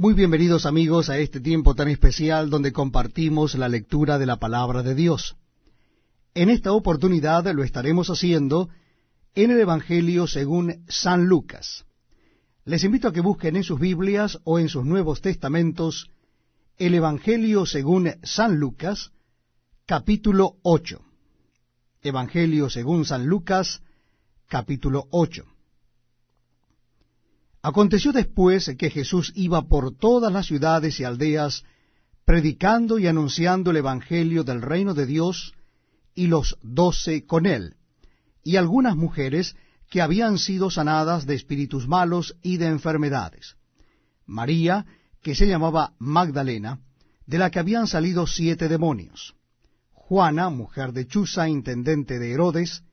Muy bienvenidos amigos a este tiempo tan especial donde compartimos la lectura de la palabra de Dios. En esta oportunidad lo estaremos haciendo en el Evangelio según San Lucas. Les invito a que busquen en sus Biblias o en sus Nuevos Testamentos el Evangelio según San Lucas, capítulo 8. Evangelio según San Lucas, capítulo 8. Aconteció después que Jesús iba por todas las ciudades y aldeas, predicando y anunciando el Evangelio del reino de Dios, y los doce con él, y algunas mujeres que habían sido sanadas de espíritus malos y de enfermedades. María, que se llamaba Magdalena, de la que habían salido siete demonios. Juana, mujer de Chuza, intendente de Herodes,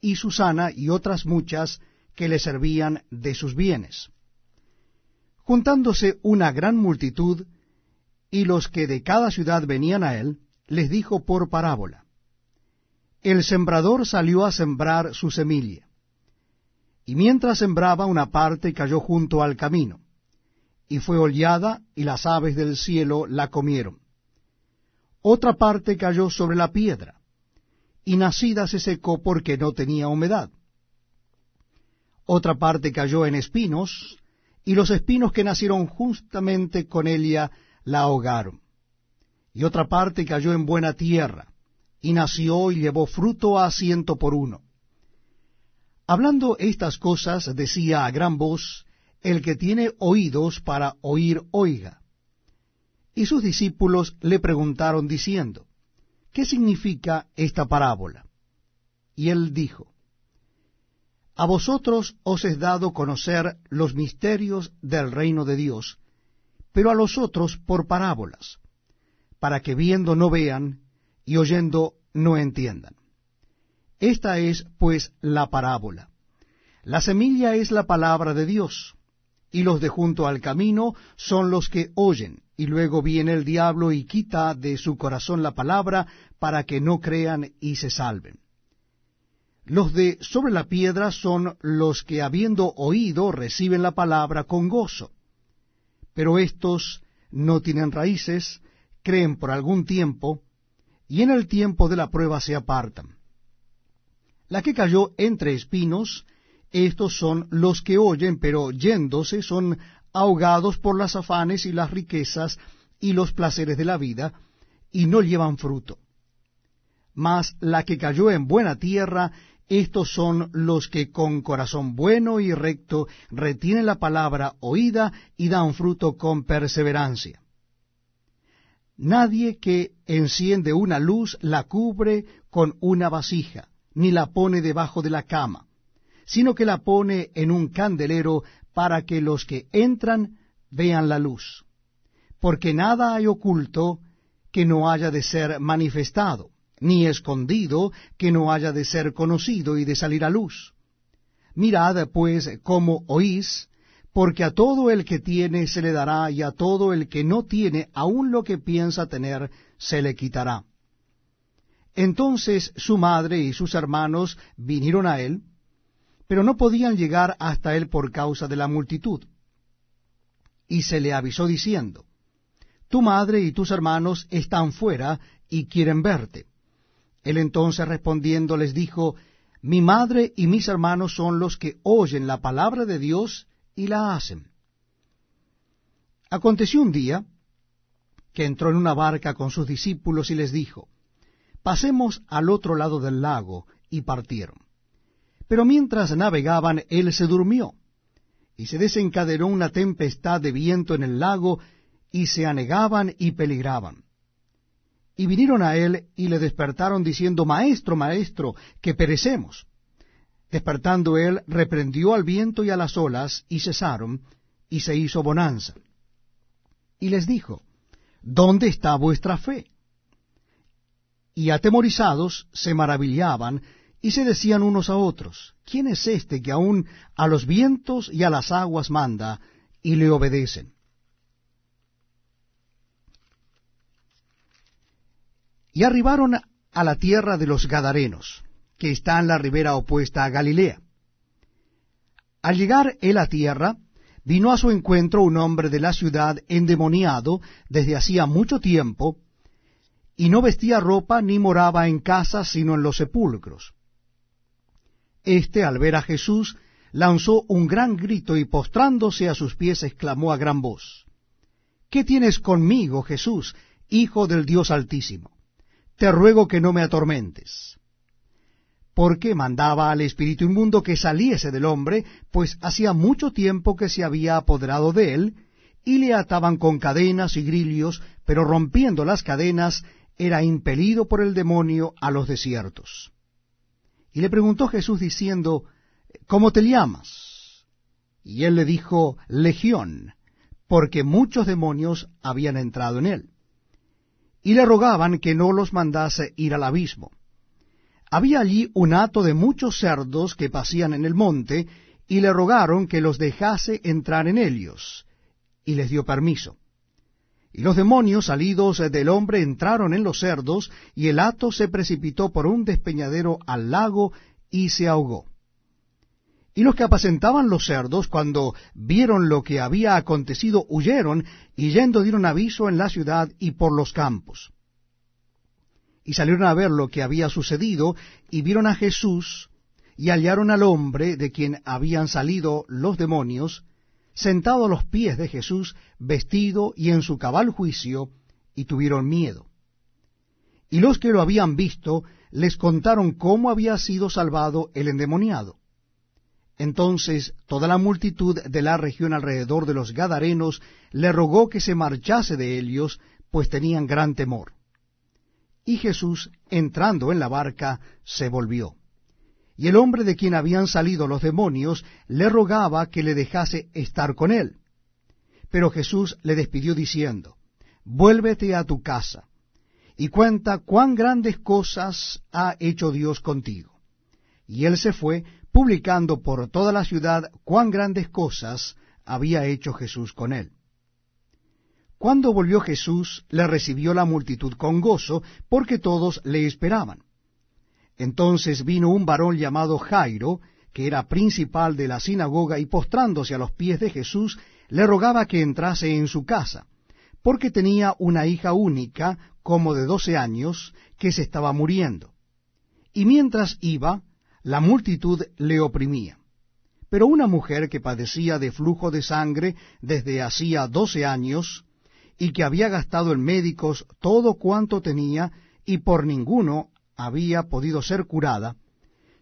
y Susana y otras muchas que le servían de sus bienes. Juntándose una gran multitud, y los que de cada ciudad venían a él, les dijo por parábola, El sembrador salió a sembrar su semilla, y mientras sembraba una parte cayó junto al camino, y fue hollada, y las aves del cielo la comieron. Otra parte cayó sobre la piedra, y nacida se secó porque no tenía humedad otra parte cayó en espinos, y los espinos que nacieron justamente con ella la ahogaron. Y otra parte cayó en buena tierra, y nació y llevó fruto a ciento por uno. Hablando estas cosas, decía a gran voz, el que tiene oídos para oír, oiga. Y sus discípulos le preguntaron diciendo, ¿qué significa esta parábola? Y él dijo, a vosotros os es dado conocer los misterios del reino de Dios, pero a los otros por parábolas, para que viendo no vean y oyendo no entiendan. Esta es, pues, la parábola. La semilla es la palabra de Dios, y los de junto al camino son los que oyen, y luego viene el diablo y quita de su corazón la palabra para que no crean y se salven. Los de sobre la piedra son los que habiendo oído reciben la palabra con gozo. Pero estos no tienen raíces, creen por algún tiempo, y en el tiempo de la prueba se apartan. La que cayó entre espinos, estos son los que oyen, pero yéndose son ahogados por las afanes y las riquezas y los placeres de la vida, y no llevan fruto. Mas la que cayó en buena tierra estos son los que con corazón bueno y recto retienen la palabra oída y dan fruto con perseverancia. Nadie que enciende una luz la cubre con una vasija, ni la pone debajo de la cama, sino que la pone en un candelero para que los que entran vean la luz. Porque nada hay oculto que no haya de ser manifestado ni escondido que no haya de ser conocido y de salir a luz. Mirad, pues, cómo oís, porque a todo el que tiene se le dará, y a todo el que no tiene, aun lo que piensa tener, se le quitará. Entonces su madre y sus hermanos vinieron a él, pero no podían llegar hasta él por causa de la multitud. Y se le avisó diciendo, Tu madre y tus hermanos están fuera y quieren verte. Él entonces respondiendo les dijo, Mi madre y mis hermanos son los que oyen la palabra de Dios y la hacen. Aconteció un día que entró en una barca con sus discípulos y les dijo, Pasemos al otro lado del lago, y partieron. Pero mientras navegaban, él se durmió, y se desencadenó una tempestad de viento en el lago, y se anegaban y peligraban. Y vinieron a él y le despertaron diciendo, Maestro, maestro, que perecemos. Despertando él, reprendió al viento y a las olas, y cesaron, y se hizo bonanza. Y les dijo, ¿Dónde está vuestra fe? Y atemorizados se maravillaban, y se decían unos a otros, ¿quién es este que aun a los vientos y a las aguas manda, y le obedecen? Y arribaron a la tierra de los Gadarenos, que está en la ribera opuesta a Galilea. Al llegar él a tierra, vino a su encuentro un hombre de la ciudad endemoniado desde hacía mucho tiempo, y no vestía ropa ni moraba en casa sino en los sepulcros. Este, al ver a Jesús, lanzó un gran grito y postrándose a sus pies exclamó a gran voz, ¿Qué tienes conmigo, Jesús, Hijo del Dios Altísimo? Te ruego que no me atormentes porque mandaba al espíritu inmundo que saliese del hombre, pues hacía mucho tiempo que se había apoderado de él, y le ataban con cadenas y grillos, pero rompiendo las cadenas, era impelido por el demonio a los desiertos. Y le preguntó Jesús diciendo, ¿Cómo te llamas? Y él le dijo, Legión, porque muchos demonios habían entrado en él. Y le rogaban que no los mandase ir al abismo. Había allí un hato de muchos cerdos que pasían en el monte, y le rogaron que los dejase entrar en ellos, y les dio permiso. Y los demonios salidos del hombre entraron en los cerdos, y el hato se precipitó por un despeñadero al lago y se ahogó. Y los que apacentaban los cerdos, cuando vieron lo que había acontecido, huyeron, y yendo dieron aviso en la ciudad y por los campos y salieron a ver lo que había sucedido, y vieron a Jesús, y hallaron al hombre de quien habían salido los demonios, sentado a los pies de Jesús, vestido y en su cabal juicio, y tuvieron miedo. Y los que lo habían visto les contaron cómo había sido salvado el endemoniado. Entonces toda la multitud de la región alrededor de los Gadarenos le rogó que se marchase de ellos, pues tenían gran temor. Y Jesús, entrando en la barca, se volvió. Y el hombre de quien habían salido los demonios le rogaba que le dejase estar con él. Pero Jesús le despidió diciendo, Vuélvete a tu casa, y cuenta cuán grandes cosas ha hecho Dios contigo. Y él se fue, publicando por toda la ciudad cuán grandes cosas había hecho Jesús con él. Cuando volvió Jesús, le recibió la multitud con gozo, porque todos le esperaban. Entonces vino un varón llamado Jairo, que era principal de la sinagoga, y postrándose a los pies de Jesús, le rogaba que entrase en su casa, porque tenía una hija única, como de doce años, que se estaba muriendo. Y mientras iba, la multitud le oprimía. Pero una mujer que padecía de flujo de sangre desde hacía doce años, y que había gastado en médicos todo cuanto tenía y por ninguno había podido ser curada,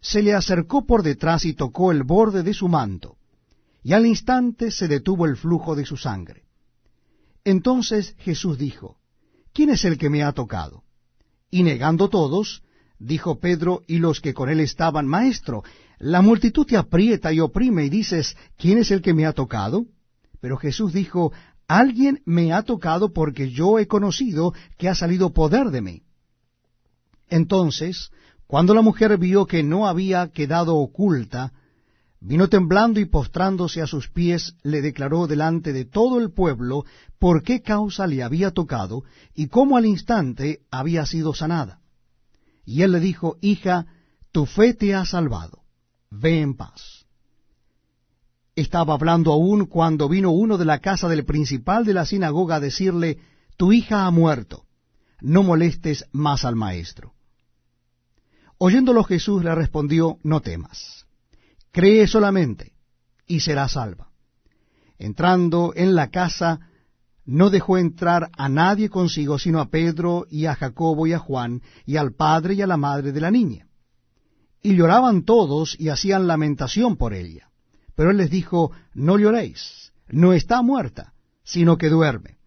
se le acercó por detrás y tocó el borde de su manto, y al instante se detuvo el flujo de su sangre. Entonces Jesús dijo, ¿quién es el que me ha tocado? Y negando todos, dijo Pedro y los que con él estaban, Maestro, la multitud te aprieta y oprime y dices, ¿quién es el que me ha tocado? Pero Jesús dijo, alguien me ha tocado porque yo he conocido que ha salido poder de mí. Entonces, cuando la mujer vio que no había quedado oculta, vino temblando y postrándose a sus pies, le declaró delante de todo el pueblo por qué causa le había tocado y cómo al instante había sido sanada. Y él le dijo, Hija, tu fe te ha salvado, ve en paz estaba hablando aún cuando vino uno de la casa del principal de la sinagoga a decirle, Tu hija ha muerto, no molestes más al maestro. Oyéndolo Jesús le respondió, No temas, cree solamente, y será salva. Entrando en la casa, no dejó entrar a nadie consigo, sino a Pedro y a Jacobo y a Juan, y al padre y a la madre de la niña. Y lloraban todos y hacían lamentación por ella. Pero él les dijo, no lloréis, no está muerta, sino que duerme.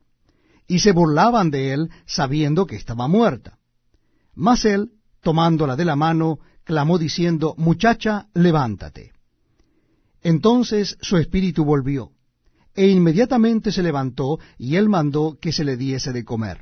Y se burlaban de él, sabiendo que estaba muerta. Mas él, tomándola de la mano, clamó diciendo, Muchacha, levántate. Entonces su espíritu volvió, e inmediatamente se levantó, y él mandó que se le diese de comer.